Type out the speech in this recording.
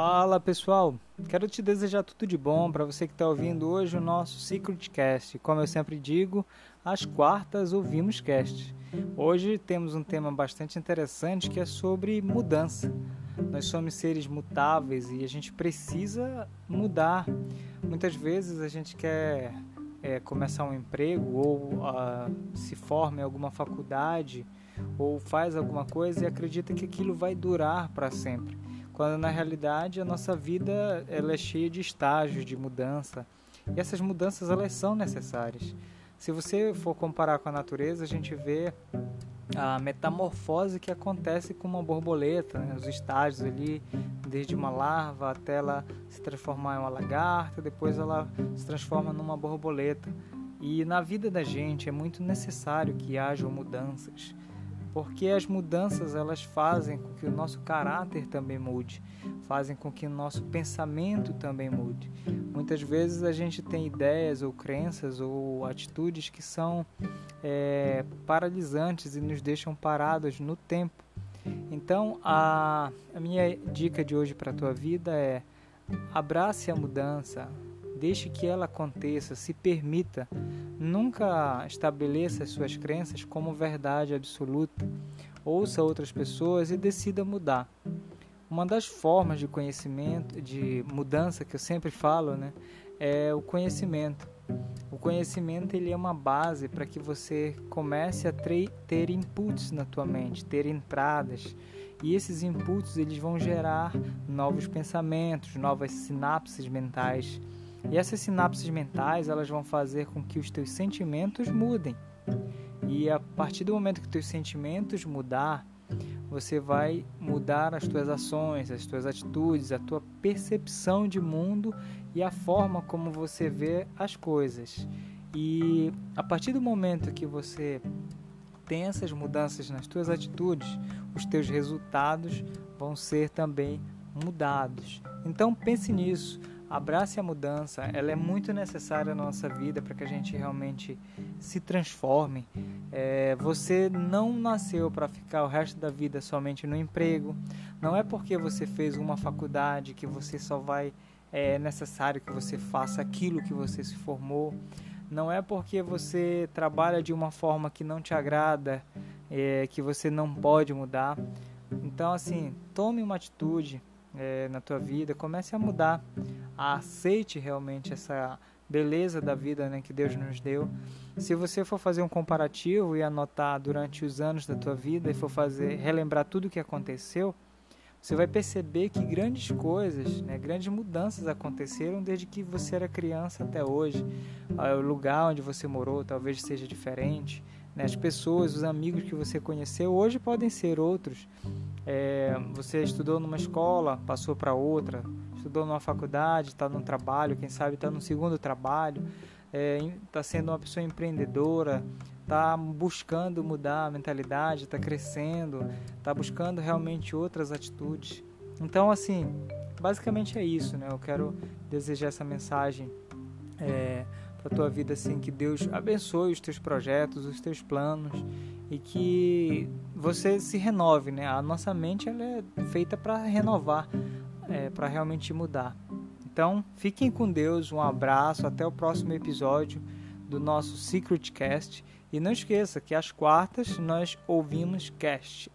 Fala pessoal, quero te desejar tudo de bom para você que está ouvindo hoje o nosso Secret Cast. Como eu sempre digo, às quartas ouvimos cast. Hoje temos um tema bastante interessante que é sobre mudança. Nós somos seres mutáveis e a gente precisa mudar. Muitas vezes a gente quer é, começar um emprego ou uh, se forma em alguma faculdade ou faz alguma coisa e acredita que aquilo vai durar para sempre quando na realidade a nossa vida ela é cheia de estágios de mudança e essas mudanças elas são necessárias. Se você for comparar com a natureza, a gente vê a metamorfose que acontece com uma borboleta, né? os estágios ali, desde uma larva até ela se transformar em uma lagarta, depois ela se transforma numa borboleta. E na vida da gente é muito necessário que hajam mudanças porque as mudanças elas fazem com que o nosso caráter também mude, fazem com que o nosso pensamento também mude. Muitas vezes a gente tem ideias ou crenças ou atitudes que são é, paralisantes e nos deixam parados no tempo. Então a, a minha dica de hoje para a tua vida é abrace a mudança, deixe que ela aconteça, se permita Nunca estabeleça as suas crenças como verdade absoluta. Ouça outras pessoas e decida mudar. Uma das formas de conhecimento, de mudança que eu sempre falo, né, é o conhecimento. O conhecimento ele é uma base para que você comece a ter inputs na tua mente, ter entradas. E esses inputs eles vão gerar novos pensamentos, novas sinapses mentais e essas sinapses mentais, elas vão fazer com que os teus sentimentos mudem. E a partir do momento que teus sentimentos mudar, você vai mudar as tuas ações, as tuas atitudes, a tua percepção de mundo e a forma como você vê as coisas. E a partir do momento que você tem essas mudanças nas tuas atitudes, os teus resultados vão ser também mudados. Então pense nisso abrace a mudança, ela é muito necessária na nossa vida para que a gente realmente se transforme. É, você não nasceu para ficar o resto da vida somente no emprego, não é porque você fez uma faculdade que você só vai, é necessário que você faça aquilo que você se formou, não é porque você trabalha de uma forma que não te agrada, é, que você não pode mudar. Então, assim, tome uma atitude, é, na tua vida, comece a mudar, aceite realmente essa beleza da vida né, que Deus nos deu. Se você for fazer um comparativo e anotar durante os anos da tua vida e for fazer relembrar tudo o que aconteceu, você vai perceber que grandes coisas, né, grandes mudanças aconteceram desde que você era criança até hoje. Ah, o lugar onde você morou talvez seja diferente. Né, as pessoas, os amigos que você conheceu hoje podem ser outros. É, você estudou numa escola, passou para outra, estudou numa faculdade, está num trabalho, quem sabe está no segundo trabalho, está é, sendo uma pessoa empreendedora, está buscando mudar a mentalidade, está crescendo, está buscando realmente outras atitudes. Então, assim, basicamente é isso, né? Eu quero desejar essa mensagem é, para tua vida, assim, que Deus abençoe os teus projetos, os teus planos e que você se renove, né? A nossa mente ela é feita para renovar, é, para realmente mudar. Então, fiquem com Deus, um abraço, até o próximo episódio do nosso Secret Cast. E não esqueça que às quartas nós ouvimos cast.